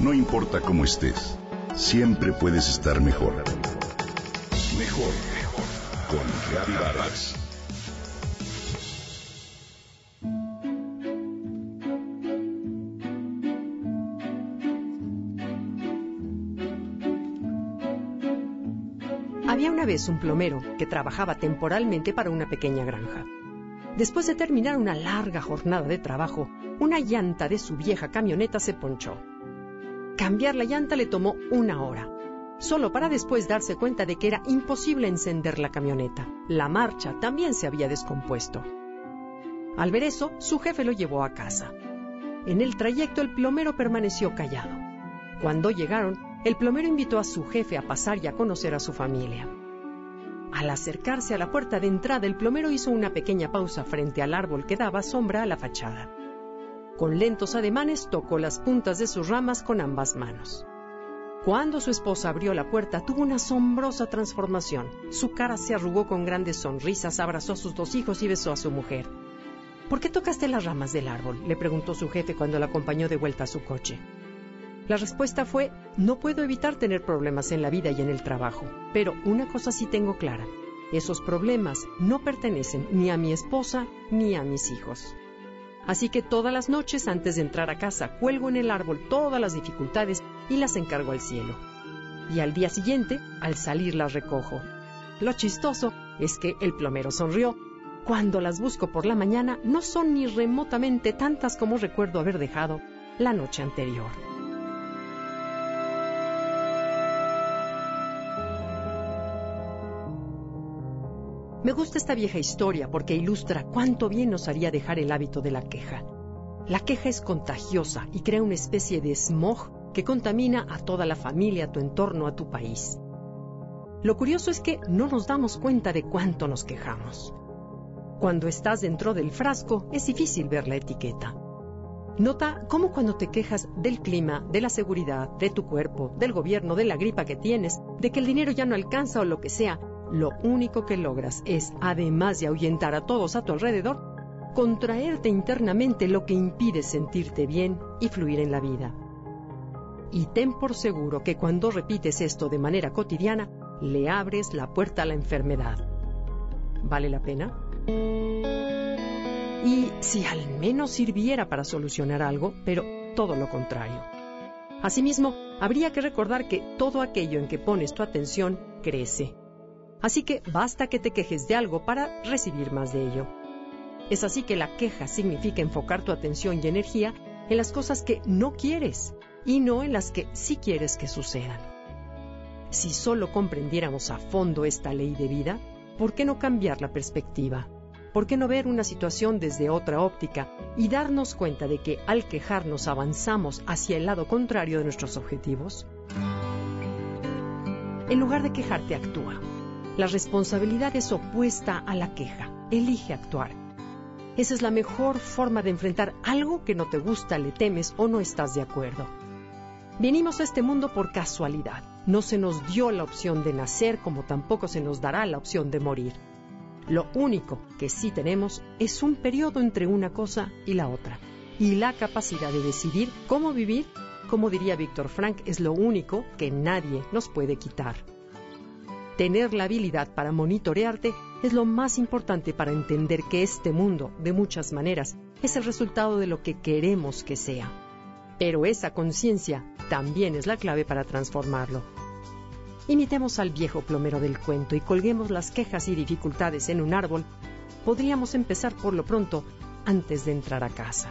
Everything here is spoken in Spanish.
No importa cómo estés, siempre puedes estar mejor. Mejor, mejor. Con Reavivadas. Había una vez un plomero que trabajaba temporalmente para una pequeña granja. Después de terminar una larga jornada de trabajo, una llanta de su vieja camioneta se ponchó. Cambiar la llanta le tomó una hora, solo para después darse cuenta de que era imposible encender la camioneta. La marcha también se había descompuesto. Al ver eso, su jefe lo llevó a casa. En el trayecto el plomero permaneció callado. Cuando llegaron, el plomero invitó a su jefe a pasar y a conocer a su familia. Al acercarse a la puerta de entrada, el plomero hizo una pequeña pausa frente al árbol que daba sombra a la fachada. Con lentos ademanes tocó las puntas de sus ramas con ambas manos. Cuando su esposa abrió la puerta, tuvo una asombrosa transformación. Su cara se arrugó con grandes sonrisas, abrazó a sus dos hijos y besó a su mujer. ¿Por qué tocaste las ramas del árbol? le preguntó su jefe cuando la acompañó de vuelta a su coche. La respuesta fue, no puedo evitar tener problemas en la vida y en el trabajo, pero una cosa sí tengo clara, esos problemas no pertenecen ni a mi esposa ni a mis hijos. Así que todas las noches antes de entrar a casa cuelgo en el árbol todas las dificultades y las encargo al cielo. Y al día siguiente, al salir las recojo. Lo chistoso es que el plomero sonrió. Cuando las busco por la mañana no son ni remotamente tantas como recuerdo haber dejado la noche anterior. Me gusta esta vieja historia porque ilustra cuánto bien nos haría dejar el hábito de la queja. La queja es contagiosa y crea una especie de smog que contamina a toda la familia, a tu entorno, a tu país. Lo curioso es que no nos damos cuenta de cuánto nos quejamos. Cuando estás dentro del frasco es difícil ver la etiqueta. Nota cómo cuando te quejas del clima, de la seguridad, de tu cuerpo, del gobierno, de la gripa que tienes, de que el dinero ya no alcanza o lo que sea, lo único que logras es, además de ahuyentar a todos a tu alrededor, contraerte internamente lo que impide sentirte bien y fluir en la vida. Y ten por seguro que cuando repites esto de manera cotidiana, le abres la puerta a la enfermedad. ¿Vale la pena? Y si al menos sirviera para solucionar algo, pero todo lo contrario. Asimismo, habría que recordar que todo aquello en que pones tu atención crece Así que basta que te quejes de algo para recibir más de ello. Es así que la queja significa enfocar tu atención y energía en las cosas que no quieres y no en las que sí quieres que sucedan. Si solo comprendiéramos a fondo esta ley de vida, ¿por qué no cambiar la perspectiva? ¿Por qué no ver una situación desde otra óptica y darnos cuenta de que al quejarnos avanzamos hacia el lado contrario de nuestros objetivos? En lugar de quejarte, actúa. La responsabilidad es opuesta a la queja. Elige actuar. Esa es la mejor forma de enfrentar algo que no te gusta, le temes o no estás de acuerdo. Venimos a este mundo por casualidad. No se nos dio la opción de nacer como tampoco se nos dará la opción de morir. Lo único que sí tenemos es un periodo entre una cosa y la otra. Y la capacidad de decidir cómo vivir, como diría Víctor Frank, es lo único que nadie nos puede quitar. Tener la habilidad para monitorearte es lo más importante para entender que este mundo, de muchas maneras, es el resultado de lo que queremos que sea. Pero esa conciencia también es la clave para transformarlo. Imitemos al viejo plomero del cuento y colguemos las quejas y dificultades en un árbol. Podríamos empezar por lo pronto antes de entrar a casa.